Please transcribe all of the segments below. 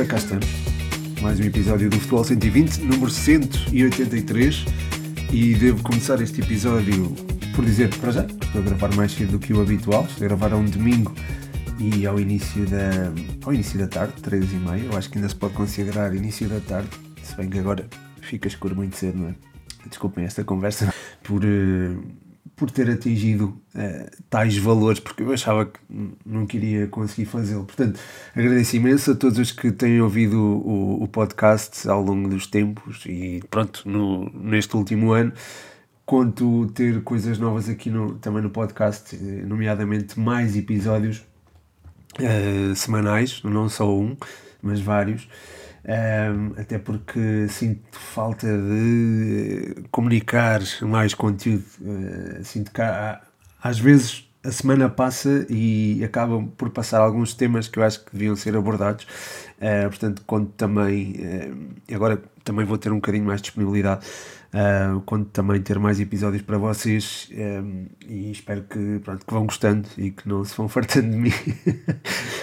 Ora, cá estamos. Mais um episódio do Futebol 120, número 183. E devo começar este episódio por dizer, para já, que estou a gravar mais cedo do que o habitual. Estou a gravar a um domingo e ao início da, ao início da tarde, 3 e meia. Eu acho que ainda se pode considerar início da tarde, se bem que agora fica escuro muito cedo, não é? Desculpem esta conversa por, uh, por ter atingido uh, tais valores, porque eu achava que não queria conseguir fazê-lo. Portanto, agradeço imenso a todos os que têm ouvido o, o podcast ao longo dos tempos e pronto, no, neste último ano. Conto ter coisas novas aqui no, também no podcast, nomeadamente mais episódios uh, semanais, não só um, mas vários. Um, até porque sinto falta de comunicar mais conteúdo. Uh, sinto que há, às vezes a semana passa e acabam por passar alguns temas que eu acho que deviam ser abordados. Uh, portanto, conto também, uh, agora também vou ter um bocadinho mais de disponibilidade Uh, quando também ter mais episódios para vocês um, e espero que, pronto, que vão gostando e que não se vão fartando de mim.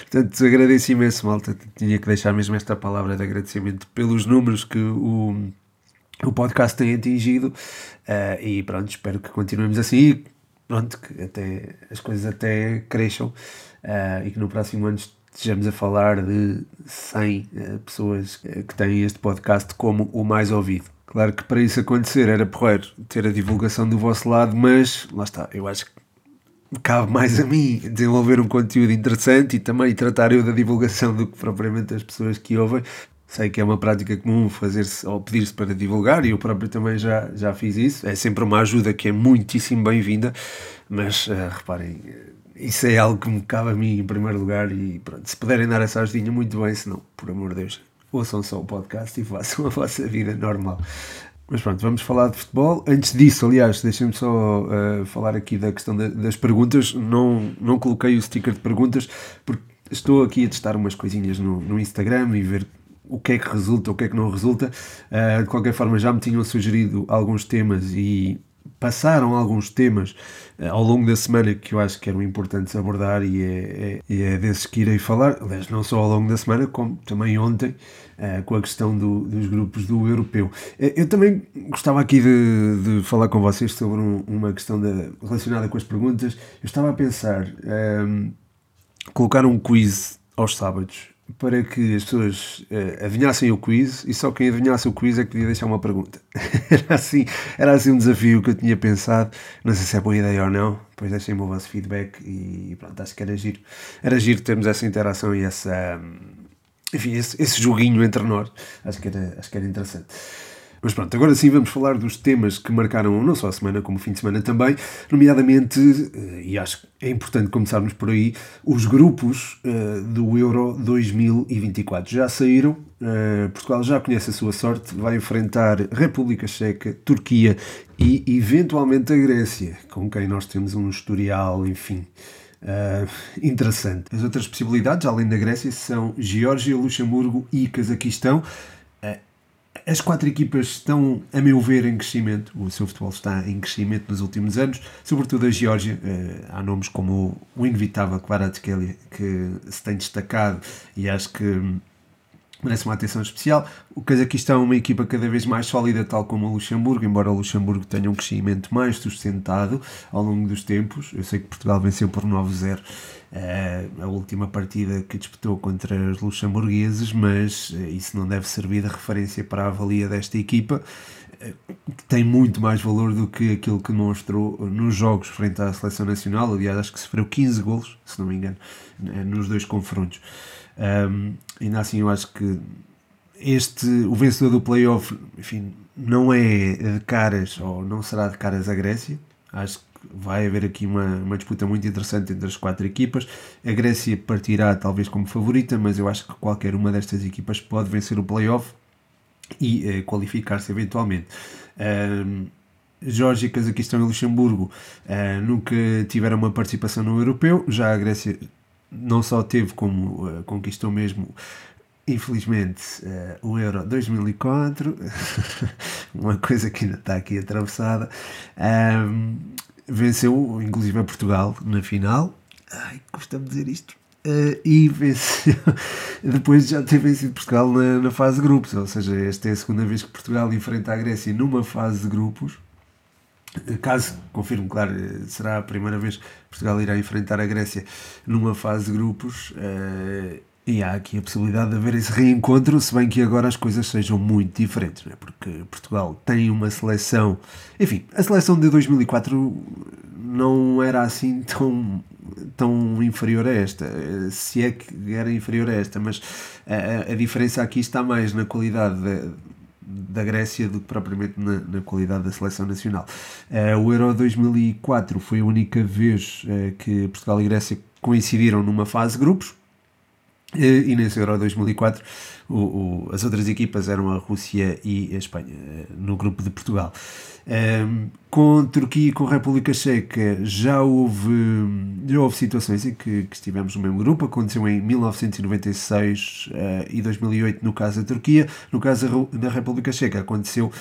Portanto, agradeço imenso, malta. Tinha que deixar mesmo esta palavra de agradecimento pelos números que o, o podcast tem atingido uh, e pronto, espero que continuemos assim e pronto, que até, as coisas até cresçam uh, e que no próximo ano estejamos a falar de 100 pessoas que têm este podcast como o mais ouvido. Claro que para isso acontecer era porreiro ter a divulgação do vosso lado, mas lá está, eu acho que cabe mais a mim desenvolver um conteúdo interessante e também tratar eu da divulgação do que propriamente as pessoas que ouvem. Sei que é uma prática comum fazer-se ou pedir-se para divulgar e eu próprio também já, já fiz isso. É sempre uma ajuda que é muitíssimo bem-vinda, mas uh, reparem, isso é algo que me cabe a mim em primeiro lugar e pronto, se puderem dar essa ajudinha, muito bem, se não, por amor de Deus, ouçam só o podcast e façam a vossa vida normal. Mas pronto, vamos falar de futebol. Antes disso, aliás, deixem-me só uh, falar aqui da questão das perguntas. Não, não coloquei o sticker de perguntas porque estou aqui a testar umas coisinhas no, no Instagram e ver o que é que resulta, o que é que não resulta. Uh, de qualquer forma, já me tinham sugerido alguns temas e passaram alguns temas uh, ao longo da semana que eu acho que eram importantes abordar e é, é, é desses que irei falar, aliás, não só ao longo da semana, como também ontem, uh, com a questão do, dos grupos do europeu. Uh, eu também gostava aqui de, de falar com vocês sobre um, uma questão relacionada com as perguntas. Eu estava a pensar um, colocar um quiz aos sábados para que as pessoas uh, adivinhassem o quiz e só quem adivinhasse o quiz é que podia deixar uma pergunta. era, assim, era assim um desafio que eu tinha pensado. Não sei se é boa ideia ou não. Depois deixem-me o vosso feedback e pronto, acho que era giro. Era giro termos essa interação e essa. Enfim, esse, esse joguinho entre nós. Acho que era, acho que era interessante. Mas pronto, agora sim vamos falar dos temas que marcaram não só a semana, como o fim de semana também, nomeadamente, eh, e acho que é importante começarmos por aí, os grupos uh, do Euro 2024 já saíram, uh, Portugal já conhece a sua sorte, vai enfrentar República Checa, Turquia e eventualmente a Grécia, com quem nós temos um historial, enfim. Uh, interessante. As outras possibilidades, além da Grécia, são Geórgia, Luxemburgo e Cazaquistão. As quatro equipas estão, a meu ver, em crescimento. O seu futebol está em crescimento nos últimos anos, sobretudo a Geórgia. Eh, há nomes como o inevitável Kvaratskhelia que se tem destacado e acho que merece uma atenção especial. O Cazaquistão é uma equipa cada vez mais sólida, tal como o Luxemburgo, embora o Luxemburgo tenha um crescimento mais sustentado ao longo dos tempos. Eu sei que Portugal venceu por 9-0 uh, eh, a última partida que disputou contra os luxemburgueses, mas uh, isso não deve servir de referência para a avalia desta equipa, uh, que tem muito mais valor do que aquilo que mostrou nos jogos frente à seleção nacional. Aliás, acho que sofreu 15 golos, se não me engano, nos dois confrontos. Um, ainda assim, eu acho que este, o vencedor do playoff, enfim, não é de caras ou não será de caras a Grécia. Acho que vai haver aqui uma, uma disputa muito interessante entre as quatro equipas. A Grécia partirá talvez como favorita, mas eu acho que qualquer uma destas equipas pode vencer o playoff e eh, qualificar-se eventualmente. Um, Geórgia, Cazaquistão e Luxemburgo uh, nunca tiveram uma participação no europeu, já a Grécia não só teve como uh, conquistou mesmo infelizmente uh, o Euro 2004 uma coisa que ainda está aqui atravessada. Um, venceu inclusive a Portugal na final. Ai, custa-me dizer isto. Uh, e venceu, depois já ter vencido Portugal na, na, fase de grupos, ou seja, esta é a segunda vez que Portugal enfrenta a Grécia numa fase de grupos. Caso, confirmo, claro, será a primeira vez que Portugal irá enfrentar a Grécia numa fase de grupos. Uh, e há aqui a possibilidade de haver esse reencontro, se bem que agora as coisas sejam muito diferentes, né? porque Portugal tem uma seleção. Enfim, a seleção de 2004 não era assim tão, tão inferior a esta, se é que era inferior a esta, mas a, a diferença aqui está mais na qualidade da, da Grécia do que propriamente na, na qualidade da seleção nacional. Uh, o Euro 2004 foi a única vez uh, que Portugal e Grécia coincidiram numa fase de grupos e nesse Euro 2004 o, o, as outras equipas eram a Rússia e a Espanha, no grupo de Portugal. Um, com Turquia e com República Checa já houve, já houve situações em que, que estivemos no mesmo grupo, aconteceu em 1996 uh, eh, e 2008 no caso da Turquia, no caso da República Checa aconteceu uh,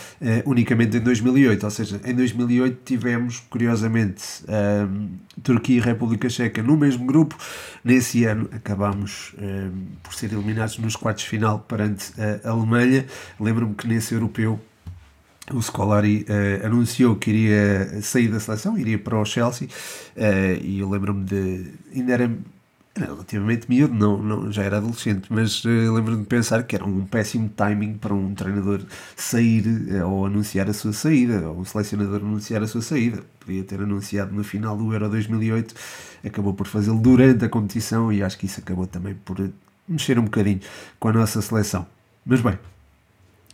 unicamente em 2008, ou seja, em 2008 tivemos, curiosamente, um, Turquia e República Checa no mesmo grupo, nesse ano acabámos por ser eliminados nos quartos final perante a Alemanha, lembro-me que nesse europeu o Scolari uh, anunciou que iria sair da seleção, iria para o Chelsea, uh, e eu lembro-me de. ainda era, relativamente miúdo, não, não, já era adolescente, mas uh, lembro-me de pensar que era um péssimo timing para um treinador sair ou anunciar a sua saída, ou um selecionador anunciar a sua saída. Podia ter anunciado no final do Euro 2008, acabou por fazê-lo durante a competição, e acho que isso acabou também por mexer um bocadinho com a nossa seleção. Mas bem,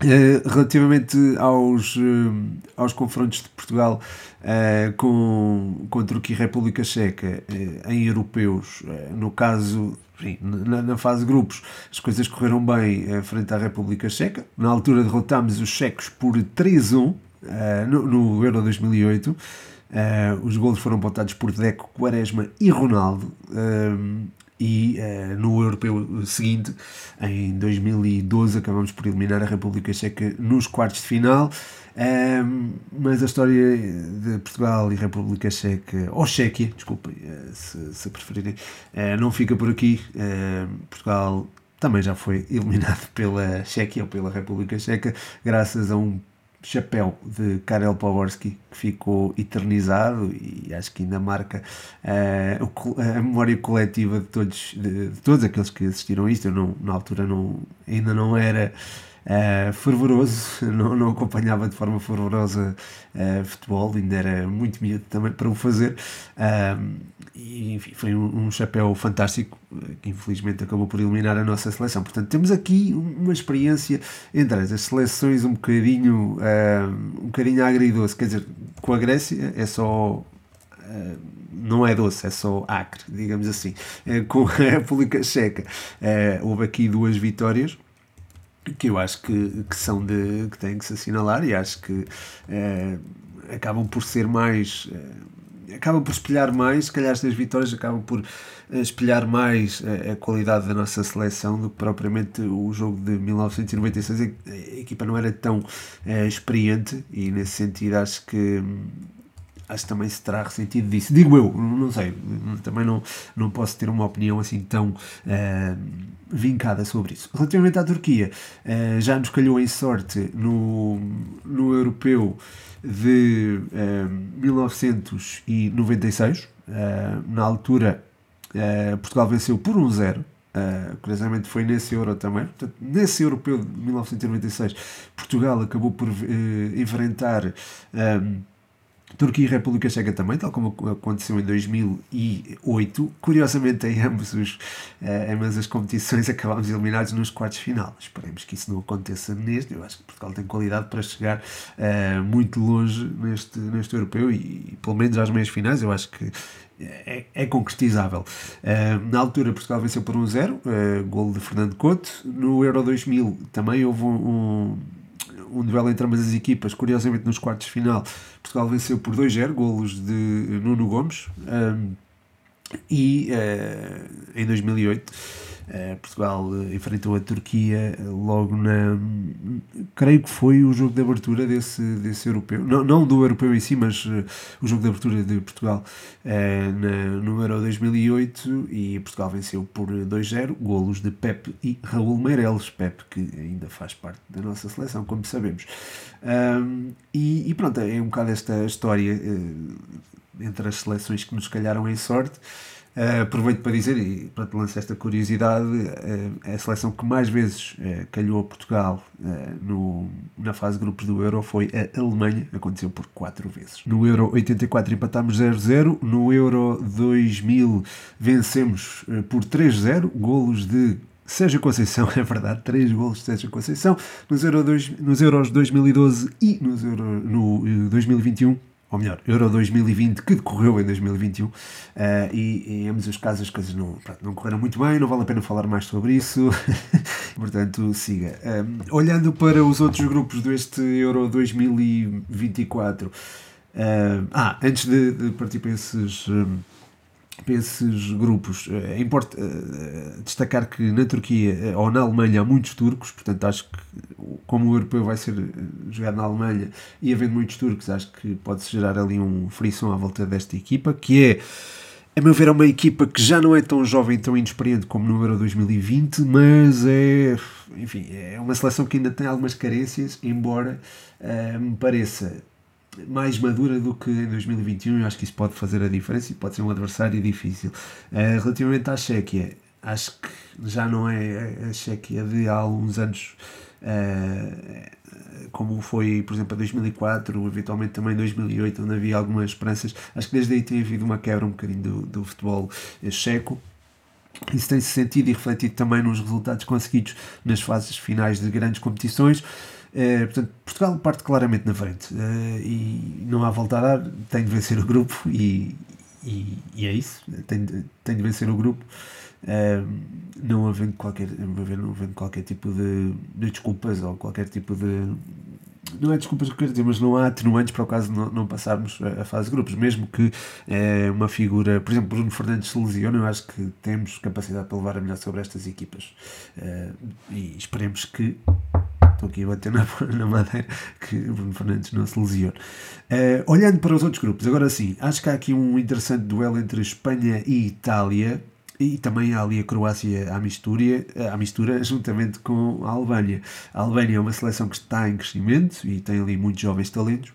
Uh, relativamente aos, uh, aos confrontos de Portugal uh, com, com a Turquia e República Checa em europeus, no caso, enfim, na, na, fase de grupos, as coisas correram bem frente à República Checa. Na altura derrotámos os checos por 3-1 no, no, Euro 2008. os golos foram apontados por Deco, Quaresma e Ronaldo e uh, no europeu seguinte, em 2012, acabamos por eliminar a República Checa nos quartos de final. Um, mas a história de Portugal e República Checa, ou Chequia, desculpem, uh, se, se, preferirem, uh, não fica por aqui. Portugal também já foi eliminado pela Chequia ou pela República Checa, graças a um chapéu de Karel Poborski que ficou eternizado e acho que ainda marca uh, a memória coletiva de todos, de, de, todos aqueles que assistiram a isto. Eu não, na altura não, ainda não era uh, fervoroso, não, não acompanhava de forma fervorosa uh, futebol, ainda era muito miúdo também para o fazer. e enfim, foi um, um, chapéu fantástico que infelizmente acabou por eliminar a nossa seleção. Portanto, temos aqui uma experiência entre as seleções um bocadinho, um bocadinho agridoce. Quer dizer, com a Grécia é só não é doce, é só acre, digamos assim. Com a República Checa houve aqui duas vitórias que eu acho que, que são de que têm que se assinalar e acho que acabam por ser mais acabam por espelhar mais, se calhar estas vitórias acabam por eh, espelhar mais a, a, qualidade da nossa seleção do que propriamente o jogo de 1996 a equipa não era tão é, experiente e nesse sentido acho que acho que também se terá ressentido disso. Digo eu, não sei, também não, não posso ter uma opinião assim tão uh, vincada sobre isso. Relativamente à Turquia, uh, já nos calhou em sorte no, no europeu de uh, 1996. na altura, Portugal venceu por 1-0. Uh, curiosamente foi nesse Euro também. Portanto, nesse Europeu de 1996, Portugal acabou por uh, enfrentar Turquia e República Checa também, tal como aconteceu em 2008. Curiosamente, em, ambos os, uh, ambas as competições acabámos eliminados nos quartos final. Esperemos que isso não aconteça neste. Eu acho que Portugal tem qualidade para chegar uh, muito longe neste, neste europeu e, e, pelo menos às meias finais. Eu acho que é, é concretizável. Uh, na altura, Portugal venceu por 1-0, uh, gol de Fernando Couto. No Euro 2000 também houve um, um um duelo entre ambas as equipas. Curiosamente, nos quartos de final, Portugal venceu por 2-0, golos de Nuno Gomes. Um, e uh, em 2008 Uh, Portugal uh, enfrentou a Turquia logo na. Creio que foi o jogo de abertura desse, desse europeu. Não, não do europeu em si, mas o jogo de abertura de Portugal na, no Euro 2008 e Portugal venceu por 2-0. Golos de Pep e Raul Meireles. Pep, que ainda faz parte da nossa seleção, como sabemos. Um, e, e, pronto, é um bocado esta história entre as seleções que nos calharam em sorte. Uh, aproveito para dizer, e para te lançar esta curiosidade, uh, a seleção que mais vezes uh, calhou a Portugal no, na fase de grupos do Euro foi a Alemanha, aconteceu por 4 vezes. No Euro 84 empatámos 0-0, no Euro 2000 vencemos por 3-0, golos de Sérgio Conceição, é verdade, 3 golos de Sérgio Conceição, nos, Euro dois, nos Euros 2012 e nos Euro, no 2021 ou melhor, Euro 2020, que decorreu em 2021, uh, eh, e em ambos os casos as coisas não, pronto, não correram muito bem, não vale a pena falar mais sobre isso, portanto, siga. Um, eh, olhando para os outros grupos deste Euro 2024, uh, eh, ah, antes de, de partir para esses. Um, para esses grupos. É importante destacar que na Turquia ou na Alemanha há muitos turcos, portanto acho que como o europeu vai ser jogado na Alemanha e havendo muitos turcos, acho que pode-se gerar ali um frição à volta desta equipa, que é a meu ver, é uma equipa que já não é tão jovem, tão inexperiente como no Euro 2020, mas é, enfim, é uma seleção que ainda tem algumas carências, embora me pareça mais madura do que em 2021. Eu acho que isso pode fazer a diferença e pode ser um adversário difícil. Uh, relativamente à Chequia, acho que já não é a Chequia de há alguns anos. Uh, como foi, por exemplo, a 2004, eventualmente também 2008, onde havia algumas esperanças. Acho que desde aí tem havido uma quebra um bocadinho do, do futebol checo. Isso tem-se sentido e refletido também nos resultados conseguidos nas fases finais de grandes competições. Uh, portanto, Portugal parte claramente na frente uh, e não há volta a dar, tem de vencer o grupo e, e, e é isso, tem de, tem de vencer o grupo. Uh, não havendo qualquer, não havendo qualquer tipo de, de, desculpas ou qualquer tipo de. Não é desculpas que eu quero dizer, mas não há atenuantes para o caso de não, não passarmos a, fase de grupos. Mesmo que é, uma figura, por exemplo, Bruno Fernandes se lesione, eu acho que temos capacidade para levar a melhor sobre estas equipas. E esperemos que estou aqui a bater na, na madeira, que Bruno Fernandes não se lesione. Uh, olhando para os outros grupos, agora sim, acho que há aqui um interessante duelo entre Espanha e Itália. E também há ali a Croácia à mistura, à mistura juntamente com a Albânia. A Albânia é uma seleção que está em crescimento e tem ali muitos jovens talentos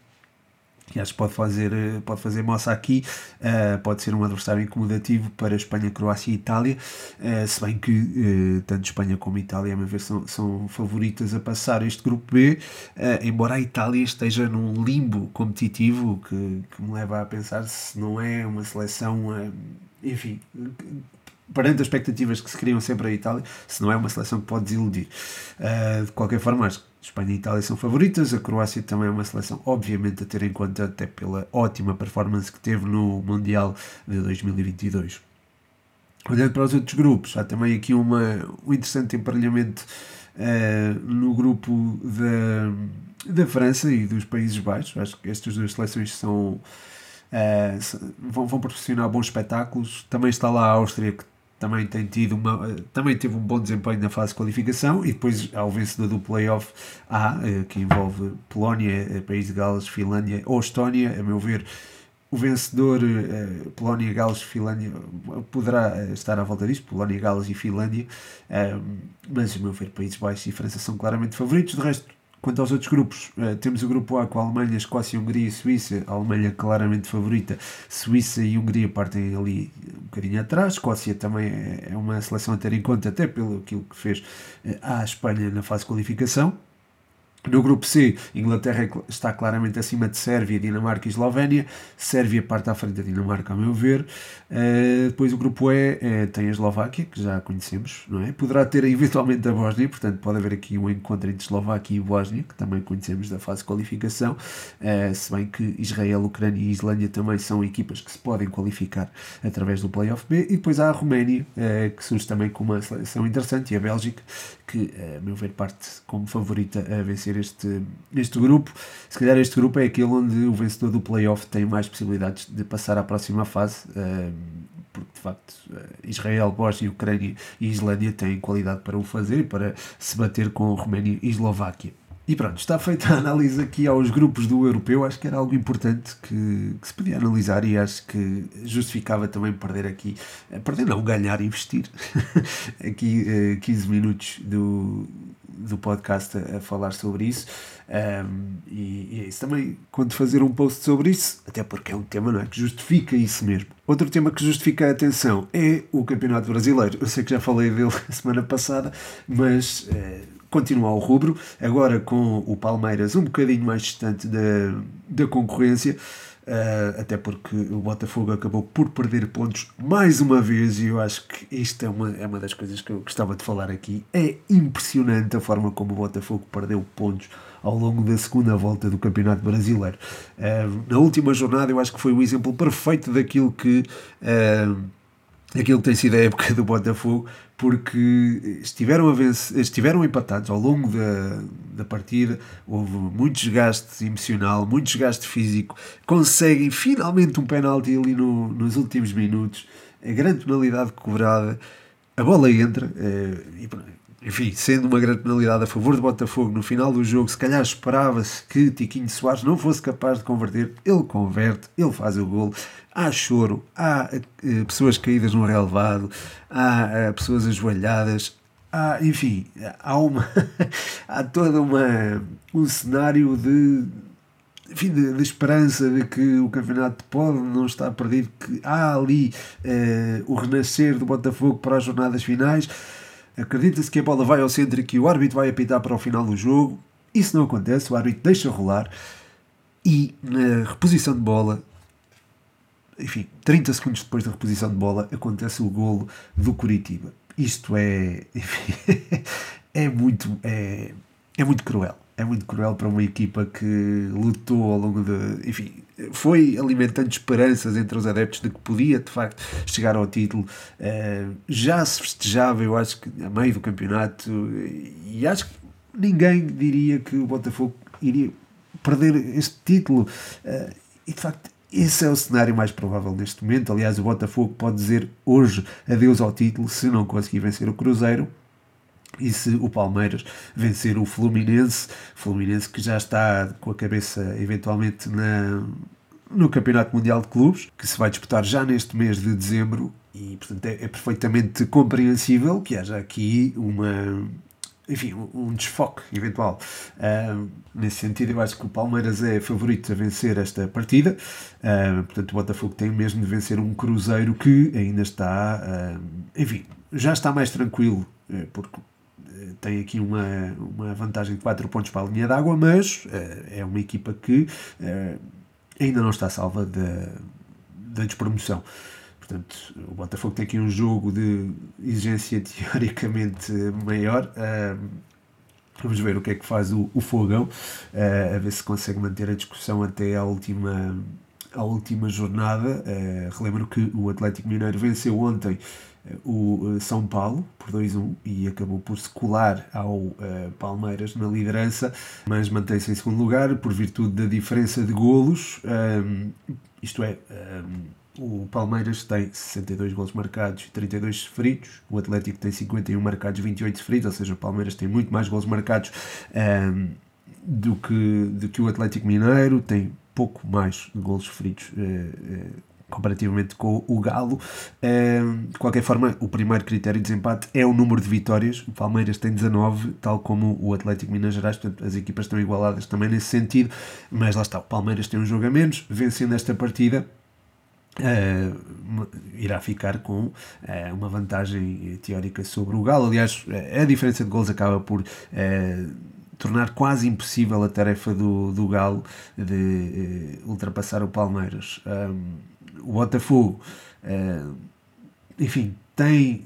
que acho que pode fazer, eh, pode fazer moça aqui, uh, pode ser um adversário incomodativo para Espanha, Croácia e Itália, uh, se bem que uh, tanto Espanha como Itália, a meu ver, são, são favoritas a passar este grupo B, embora a Itália esteja num limbo competitivo que, que me leva a pensar se não é uma seleção, enfim, perante as expectativas que se criam sempre a Itália, se não é uma seleção que pode desiludir. de qualquer forma, acho que Espanha e Itália são favoritas, a Croácia também é uma seleção, obviamente, a ter em conta, até pela ótima performance que teve no Mundial de 2022. Olhando para os outros grupos, há também aqui uma, um interessante emparelhamento uh, no grupo da, da França e dos Países Baixos. Acho que estas duas seleções são, uh, vão, vão proporcionar bons espetáculos. Também está lá a Áustria, que também tem tido uma, também teve um bom desempenho na fase de qualificação e depois ao vencedor do playoff A, eh, que envolve Polónia, eh, País de Gales, Finlândia ou Estónia, a meu ver o vencedor eh, Polónia, Gales, Finlândia poderá estar à volta disto, Polónia, Gales e Finlândia, mas a meu ver Países Baixos e França são claramente favoritos, de resto Quanto aos outros grupos, uh, temos o grupo A com a Alemanha, Escócia, Hungria e Suíça. A Alemanha claramente favorita. Suíça e Hungria partem ali um bocadinho atrás. Escócia também é, é uma seleção a ter em conta, até pelo aquilo que fez uh, à Espanha na fase de qualificação. No grupo C, Inglaterra está claramente acima de Sérvia, Dinamarca e Eslovénia. Sérvia parte à frente da Dinamarca, a meu ver. Uh, depois o grupo E uh, tem a Eslováquia, que já conhecemos, não é? Poderá ter eventualmente a Bósnia, portanto pode haver aqui um encontro entre Eslováquia e Bósnia, que também conhecemos da fase de qualificação. Uh, se bem que Israel, Ucrânia e Islândia também são equipas que se podem qualificar através do Playoff B. E depois há a Roménia, que surge também com uma seleção interessante, e a Bélgica, que, a meu ver, parte como favorita a vencer este, este grupo. Se calhar este grupo é aquele onde o vencedor do playoff tem mais possibilidades de passar à próxima fase, uh, porque de facto Israel, Bósnia, Ucrânia e Islândia têm qualidade para o fazer e para se bater com Roménia e Eslováquia. E pronto, está feita a análise aqui aos grupos do europeu. Acho que era algo importante que, que, se podia analisar e acho que justificava também perder aqui, eh, perder não, ganhar, investir aqui uh, 15 minutos do, do podcast a, a falar sobre isso. Um, e, e é isso também, quando fazer um post sobre isso, até porque é um tema não é, que justifica isso mesmo. Outro tema que justifica a atenção é o Campeonato Brasileiro. Eu sei que já falei dele a semana passada, mas. Uh, continua ao rubro, agora com o Palmeiras um bocadinho mais distante da, da concorrência, uh, até porque o Botafogo acabou por perder pontos mais uma vez, e eu acho que isto é uma, é uma das coisas que eu gostava de falar aqui. É impressionante a forma como o Botafogo perdeu pontos ao longo da segunda volta do Campeonato Brasileiro. Uh, na última jornada, eu acho que foi o exemplo perfeito daquilo que. Uh, aquilo que tem sido a época do Botafogo, porque estiveram, a vencer, estiveram empatados ao longo da, da partida, houve muito desgaste emocional, muito desgaste físico, conseguem finalmente um penalti ali no, nos últimos minutos, a grande penalidade cobrada, a bola entra, é, e, enfim, sendo uma grande penalidade a favor do Botafogo no final do jogo, se calhar esperava-se que Tiquinho Soares não fosse capaz de converter, ele converte, ele faz o golo, há choro, há uh, pessoas caídas no relevado, há uh, pessoas ajoelhadas, há, enfim, há, uma, há todo uma, um cenário de, enfim, de, de, esperança de que o campeonato pode não estar perdido, que há ali uh, o renascer do Botafogo para as jornadas finais. Acredita-se que a bola vai ao centro e que o árbitro vai apitar para o final do jogo. Isso não acontece, o árbitro deixa rolar e na reposição de bola enfim, 30 segundos depois da reposição de bola, acontece o golo do Curitiba. Isto é, enfim, é muito, é, é muito cruel. É muito cruel para uma equipa que lutou ao longo de. Enfim, foi alimentando esperanças entre os adeptos de que podia de facto chegar ao título. Uh, já se festejava, eu acho que a meio do campeonato, e acho que ninguém diria que o Botafogo iria perder este título. Uh, e de facto esse é o cenário mais provável neste momento. Aliás, o Botafogo pode dizer hoje adeus ao título se não conseguir vencer o Cruzeiro e se o Palmeiras vencer o Fluminense, Fluminense que já está com a cabeça eventualmente na, no Campeonato Mundial de Clubes, que se vai disputar já neste mês de dezembro, e portanto é, é perfeitamente compreensível que haja aqui uma, enfim, um desfoque eventual. Uh, nesse sentido, eu acho que o Palmeiras é favorito a vencer esta partida. Uh, portanto, o Botafogo tem mesmo de vencer um Cruzeiro que ainda está, uh, enfim, já está mais tranquilo, eh, porque tem aqui uma, uma vantagem de 4 pontos para a linha d'água, mas é uma equipa que ainda não está salva da, da despromoção. Portanto, o Botafogo tem aqui um jogo de exigência teoricamente maior. vamos ver o que é que faz o, o Fogão, a ver se consegue manter a discussão até à última, à última jornada. Relembro que o Atlético Mineiro venceu ontem o São Paulo por 2-1 e acabou por se colar ao uh, Palmeiras na liderança, mas mantém-se em segundo lugar por virtude da diferença de golos, um, isto é, um, o Palmeiras tem 62 gols marcados e 32 sofridos. O Atlético tem 51 marcados e 28 sofridos. Ou seja, o Palmeiras tem muito mais gols marcados ehm, do, que, do que o Atlético Mineiro. Tem pouco mais gols sofridos. Uh, uh, comparativamente com o Galo. De qualquer forma, o primeiro critério de desempate é o número de vitórias. O Palmeiras tem 19, tal como o Atlético Minas Gerais, portanto, as equipas estão igualadas também nesse sentido. Mas lá está, o Palmeiras tem um jogo a menos, vencendo esta partida Uh, irá ficar com uh, uma vantagem teórica sobre o Galo. Aliás, a diferença de gols acaba por uh, tornar quase impossível a tarefa do, do Galo de ultrapassar o Palmeiras. O Botafogo, enfim, tem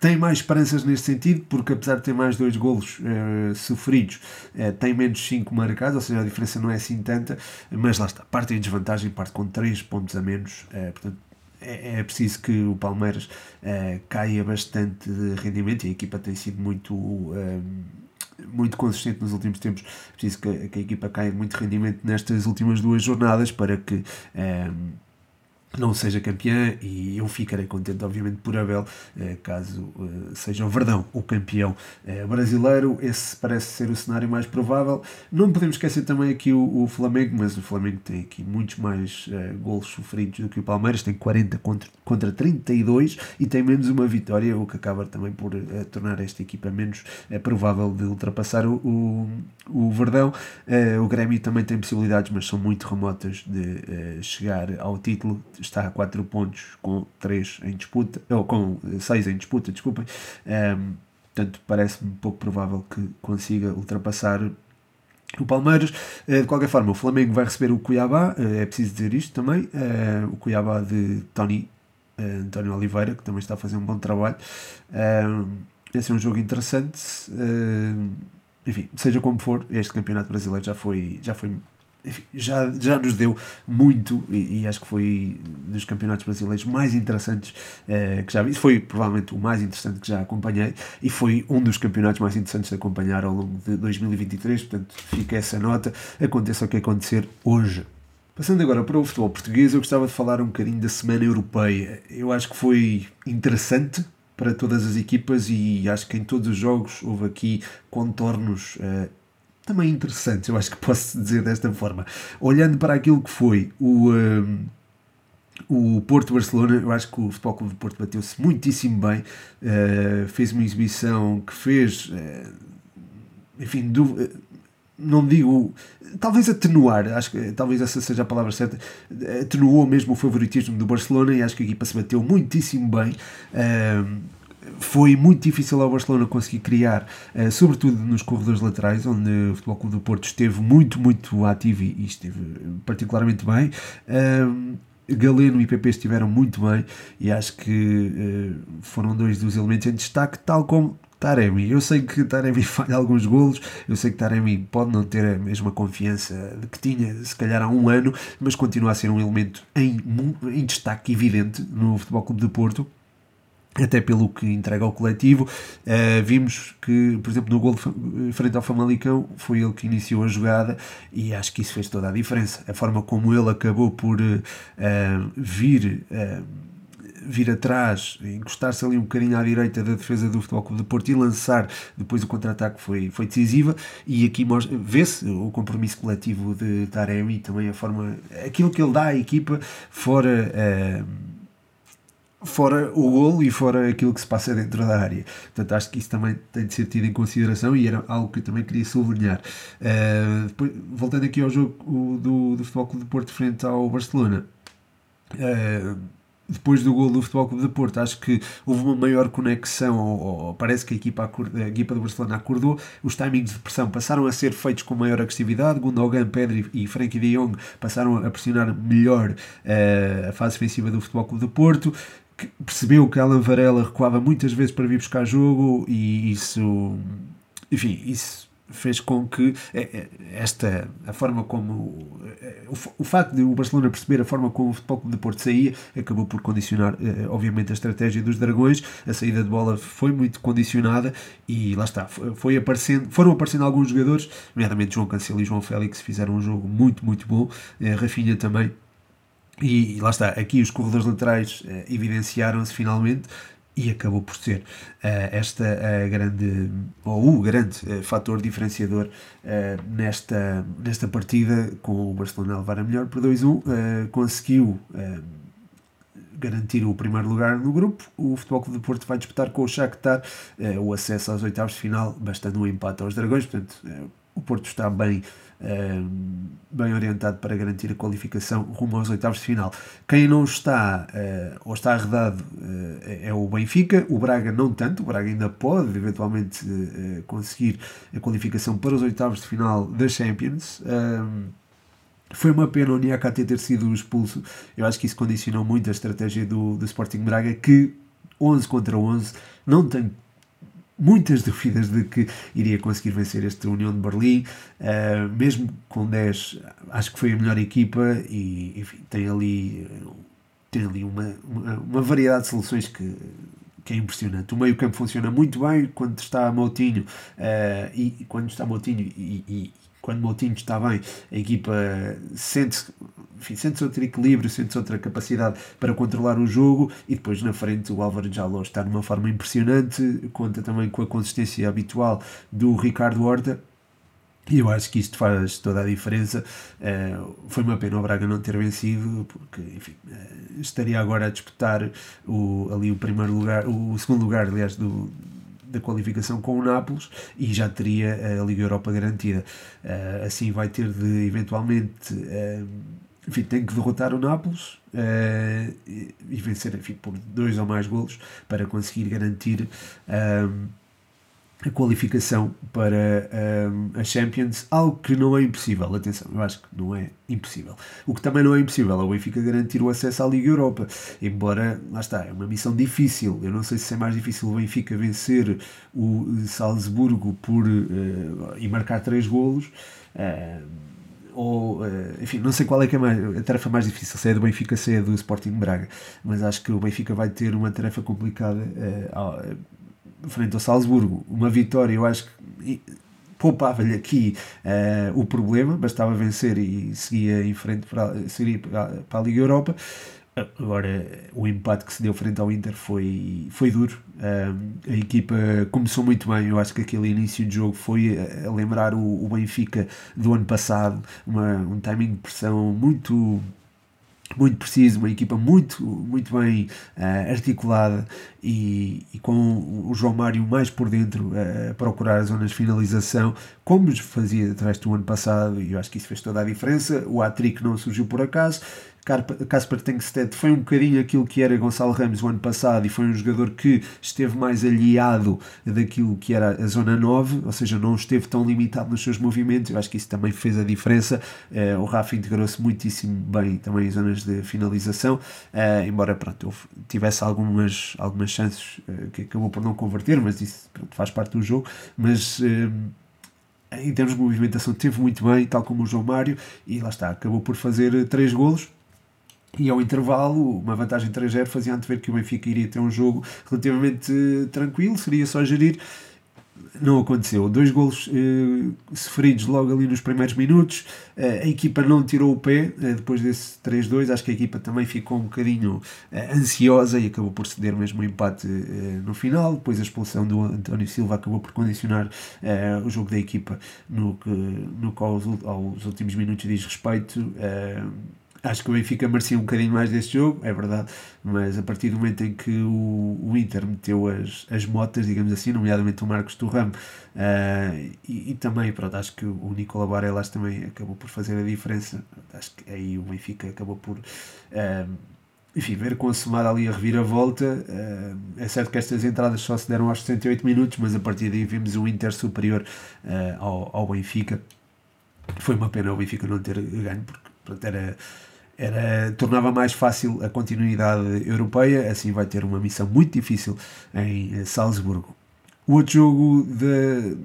tem mais esperanças neste sentido, porque apesar de ter mais dois golos uh, sofridos, uh, tem menos 5 marcados, ou seja, a diferença não é assim tanta, mas lá está, parte em desvantagem, parte com 3 pontos a menos, uh, portanto é, é, preciso que o Palmeiras caia bastante de rendimento e a equipa tem sido muito muito consistente nos últimos tempos. É preciso que, que, a equipa caia muito rendimento nestas últimas duas jornadas para que não seja campeã e eu ficarei contente, obviamente, por Abel, eh, caso eh, seja o Verdão o campeão eh, brasileiro. Esse parece ser o cenário mais provável. Não podemos esquecer também aqui o, Flamengo, mas o Flamengo tem aqui muitos mais golos sofridos do que o Palmeiras, tem 40 contra, contra 32 e tem menos uma vitória, o que acaba também por tornar esta equipa menos provável de ultrapassar o, o Verdão. o Grêmio também tem possibilidades, mas são muito remotas de chegar ao título está a 4 pontos com 3 em disputa, ou com 6 em disputa, desculpem. Um, portanto, parece-me pouco provável que consiga ultrapassar o Palmeiras. Eh, de qualquer forma, o Flamengo vai receber o Cuiabá, eh, é preciso dizer isto também. Eh, o Cuiabá de Tony António Oliveira, que também está a fazer um bom trabalho. Esse é um jogo interessante. Enfim, seja como for, este campeonato brasileiro já foi, já foi enfim, já, já nos deu muito e, e, acho que foi dos campeonatos brasileiros mais interessantes eh, que já vi. Foi provavelmente o mais interessante que já acompanhei e foi um dos campeonatos mais interessantes de acompanhar ao longo de 2023. Portanto, fica essa nota. Aconteça o que acontecer hoje. Passando agora para o futebol português, eu gostava de falar um bocadinho da Semana Europeia. Eu acho que foi interessante para todas as equipas e acho que em todos os jogos houve aqui contornos. Eh, também interessantes, eu acho que posso dizer desta forma. Olhando para aquilo que foi o, um, o Porto Barcelona, eu acho que o Futebol Clube do Porto bateu-se muitíssimo bem, uh, fez uma exibição que fez, uh, enfim, do, uh, não digo, talvez atenuar, acho que talvez essa seja a palavra certa, atenuou mesmo o favoritismo do Barcelona e acho que a equipa se bateu muitíssimo bem. Foi muito difícil ao Barcelona conseguir criar, uh, sobretudo nos corredores laterais, onde o Futebol Clube do Porto esteve muito, muito ativo e, esteve particularmente bem. Galeno e PP estiveram muito bem e acho que uh, foram dois dos elementos em destaque, tal como Taremi. Eu sei que Taremi falha alguns golos, eu sei que Taremi pode não ter a mesma confiança que tinha, se calhar há um ano, mas continua a ser um elemento em, em destaque evidente no Futebol Clube do Porto até pelo que entrega ao coletivo. Uh, vimos que, por exemplo, no gol frente ao Famalicão, foi ele que iniciou a jogada e acho que isso fez toda a diferença. A forma como ele acabou por uh, vir. Uh, vir atrás, encostar-se ali um bocadinho à direita da defesa do Futebol Clube de Porto e lançar depois o contra-ataque foi, foi decisiva e aqui vê-se o compromisso coletivo de Taremi também a forma, aquilo que ele dá à equipa fora uh, fora o golo e fora aquilo que se passa dentro da área. Portanto, acho que isso também tem de ser tido em consideração e era algo que eu também queria sublinhar. Uh, depois, voltando aqui ao jogo do, do Futebol Clube de Porto frente ao Barcelona. Uh, depois do gol do Futebol Clube de Porto, acho que houve uma maior conexão, ou, ou parece que a equipa, a equipa do Barcelona acordou, os timings de pressão passaram a ser feitos com maior agressividade, Gundogan, Pedri e Frenkie de Jong passaram a pressionar melhor uh, a fase ofensiva do Futebol Clube de Porto, que percebeu que Alan Varela recuava muitas vezes para vir buscar jogo e isso, enfim, isso fez com que é, é, esta a forma como é, o, o facto de o Barcelona perceber a forma como o Futebol Clube de Porto saía acabou por condicionar obviamente a estratégia dos Dragões. A saída de bola foi muito condicionada e lá está foi aparecendo foram aparecendo alguns jogadores nomeadamente João Cancelo e João Félix fizeram um jogo muito muito bom. Rafinha também e, e, lá está, aqui os corredores laterais uh, evidenciaram-se finalmente e acabou por ser uh, esta a grande, ou o grande uh, fator diferenciador nesta, nesta partida, com o Barcelona a levar a melhor por 2-1, conseguiu garantir o primeiro lugar no grupo. O Futebol Clube do Porto vai disputar com o Shakhtar o acesso aos oitavos de final, bastando um empate aos Dragões, portanto o Porto está bem bem orientado para garantir a qualificação rumo aos oitavos de final. Quem não está uh, ou está arredado uh, é o Benfica, o Braga não tanto, o Braga ainda pode eventualmente uh, conseguir a qualificação para os oitavos de final da Champions. foi uma pena o Niakate ter sido expulso. Eu acho que isso condicionou muito a estratégia do, do Sporting Braga, que 11 contra 11 não tem muitas dúvidas de que iria conseguir vencer este União de Berlim, uh, mesmo com 10, acho que foi a melhor equipa e enfim, tem ali, tem ali uma, uma, uma variedade de soluções que, que é impressionante. O meio campo funciona muito bem quando está Moutinho uh, e, quando está Moutinho e, e, quando Moutinho está bem, a equipa sente enfim, sentes outro equilíbrio, sentes outra capacidade para controlar o jogo e depois na frente o Álvaro Jaló está numa forma impressionante, conta também com a consistência habitual do Ricardo Horta e eu acho que isto faz toda a diferença. Uh, foi uma pena o Braga não ter vencido, porque enfim, uh, estaria agora a disputar o, ali o primeiro lugar, o segundo lugar, aliás, do, da qualificação com o Nápoles e já teria a Liga Europa garantida. Uh, assim vai ter de eventualmente. Enfim, tem que derrotar o Nápoles e vencer enfim, por dois ou mais golos para conseguir garantir a qualificação para um, a Champions, algo que não é impossível. Atenção, eu acho que não é impossível. O que também não é impossível é o Benfica garantir o acesso à Liga Europa, embora, lá está, é uma missão difícil. Eu não sei se é mais difícil o Benfica vencer o Salzburgo por, uh, e marcar três golos. Uh, ou, uh, enfim, não sei qual é é mais, a tarefa mais difícil, se é do Benfica, se é do Sporting Braga, mas acho que o Benfica vai ter uma tarefa complicada uh, frente ao Salzburgo, uma vitória, eu acho que poupava-lhe aqui uh, o problema, bastava vencer e seguia em frente para, para, para a Liga Europa. Agora, o empate que se deu frente ao Inter foi, foi duro. A equipa começou muito bem. Eu acho que aquele início de jogo foi a, lembrar o, o, Benfica do ano passado. Uma, um timing de pressão muito muito preciso, uma equipa muito, muito bem uh, articulada e, e, com o João Mário mais por dentro uh, a procurar as zonas de finalização, como fazia atrás do ano passado, e eu acho que isso fez toda a diferença. O Atric não surgiu por acaso Casper Tengsted foi um bocadinho aquilo que era Gonçalo Ramos o ano passado e foi um jogador que esteve mais aliado daquilo que era a zona 9, ou seja, não esteve tão limitado nos seus movimentos. Eu acho que isso também fez a diferença. Uh, o Rafa integrou-se muitíssimo bem também em zonas de finalização, uh, embora pronto, tivesse algumas, algumas chances uh, que acabou por não converter, mas isso pronto, faz parte do jogo. Mas em termos de movimentação teve muito bem, tal como o João Mário, e lá está, acabou por fazer três golos e ao intervalo, uma vantagem 3-0 fazia antever que o Benfica iria ter um jogo relativamente tranquilo, seria só gerir. Não aconteceu. Dois golos eh, sofridos logo ali nos primeiros minutos. Eh, a equipa não tirou o pé eh, depois desse 3-2. Acho que a equipa também ficou um bocadinho eh, ansiosa e acabou por ceder mesmo o empate eh, no final. Depois a expulsão do António Silva acabou por condicionar eh, o jogo da equipa no que, no que aos, aos últimos minutos diz respeito Acho que o Benfica merecia um bocadinho mais deste jogo, é verdade, mas a partir do momento em que o, o Inter meteu as, as motas, digamos assim, nomeadamente o Marcos Turram, uh, e, e, também, pronto, acho que o Nicola Barelas também acabou por fazer a diferença. Acho que aí o Benfica acabou por. Uh, enfim, ver consumada ali a reviravolta. Uh, é certo que estas entradas só se deram aos 68 minutos, mas a partir daí vimos o Inter superior ao, ao Benfica. Foi uma pena o Benfica não ter ganho, porque era era, tornava mais fácil a continuidade europeia, assim vai ter uma missão muito difícil em Salzburgo. O outro jogo de,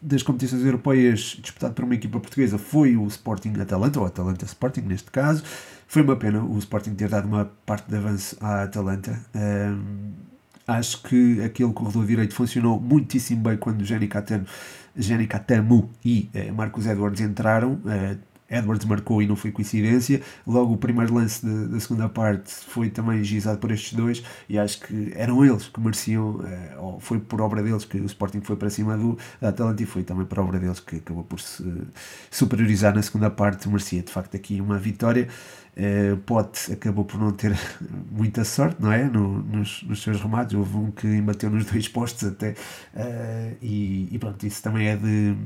das competições europeias disputado por uma equipa portuguesa foi o Sporting Atalanta, ou Atalanta Sporting neste caso. Foi uma pena o Sporting ter dado uma parte de avanço à Atalanta. Um, acho que aquele corredor direito funcionou muitíssimo bem quando Jenny Catamo e eh, Marcos Edwards entraram. Eh, Edwards marcou e não foi coincidência. Logo, o primeiro lance de, da segunda parte foi também gizado por estes dois e acho que eram eles que mereciam, eh, ou foi por obra deles que o Sporting foi para cima do Atalanta e foi também por obra deles que acabou por se superiorizar na segunda parte. Merecia de facto aqui uma vitória. Uh, Pote acabou por não ter muita sorte, não é? No, nos, nos, seus remates, houve um que embateu nos dois postos até, uh, e, e pronto, isso também é de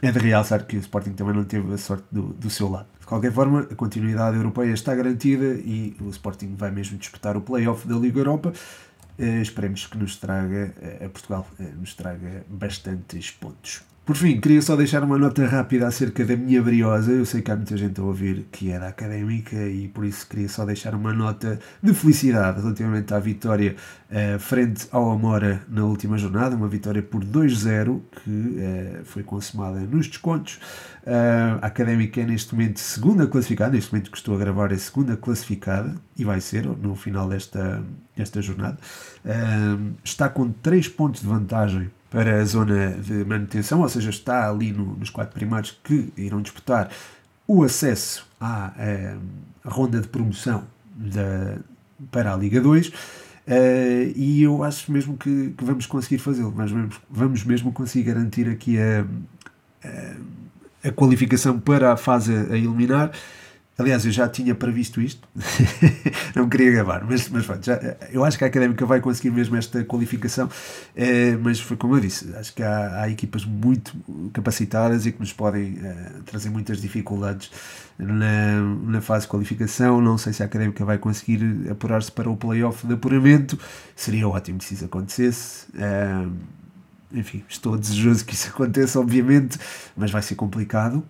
é de realçar que o Sporting também não teve a sorte do, do seu lado. De qualquer forma, a continuidade europeia está garantida e o Sporting vai mesmo disputar o play-off da Liga Europa. Uh, esperemos que nos traga, uh, a Portugal, uh, nos traga bastantes pontos. Por fim, queria só deixar uma nota rápida acerca da minha briosa. Eu sei que há muita gente a ouvir que da académica e por isso queria só deixar uma nota de felicidade relativamente à vitória uh, frente ao Amora na última jornada. Uma vitória por 2-0 que uh, foi consumada nos descontos. Uh, a académica é neste momento segunda classificada. Neste momento que estou a gravar é segunda classificada e vai ser no final desta, desta jornada. está com 3 pontos de vantagem para a zona de manutenção, ou seja, está ali no, nos quatro primeiros que irão disputar o acesso à, à ronda de promoção da, para a Liga 2. Uh, e eu acho mesmo que, que vamos conseguir fazê-lo, mas vamos, vamos mesmo conseguir garantir aqui a, a, a, qualificação para a fase a eliminar. Aliás, eu já tinha previsto isto, não queria gravar, mas, mas pronto, já, eu acho que a Académica vai conseguir mesmo esta qualificação, é, mas foi como eu disse, acho que há, há, equipas muito capacitadas e que nos podem é, trazer muitas dificuldades na, na fase de qualificação. Não sei se a Académica vai conseguir apurar-se para o playoff de apuramento, seria ótimo se isso acontecesse. É, enfim, estou desejoso que isso aconteça, obviamente, mas vai ser complicado.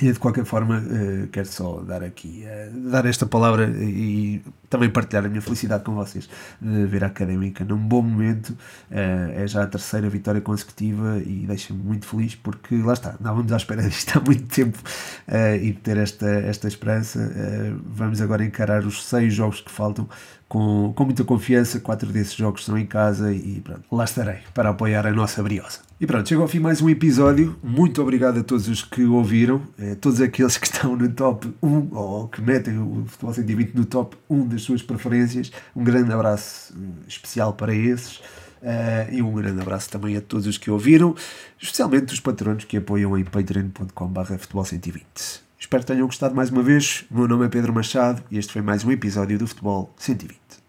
E de qualquer forma, uh, quero só dar aqui, uh, dar esta palavra e também partilhar a minha felicidade com vocês de ver a Académica num bom momento. Uh, é já a terceira vitória consecutiva e deixa-me muito feliz porque lá está, andávamos à espera disto há muito tempo e ter esta, esta esperança. vamos agora encarar os seis jogos que faltam com, com muita confiança. Quatro desses jogos são em casa e pronto, lá estarei para apoiar a nossa briosa. E pronto, chegou ao fim mais um episódio. Muito obrigado a todos os que ouviram, eh, todos aqueles que estão no top 1 ou que metem o Futebol 120 no top 1 das suas preferências. Um grande abraço eh, especial para esses. Uh, e um grande abraço também a todos os que ouviram, especialmente os patronos que apoiam em patreon.com.br futebol 120. Espero que tenham gostado mais uma vez. O meu nome é Pedro Machado e este foi mais um episódio do Futebol 120.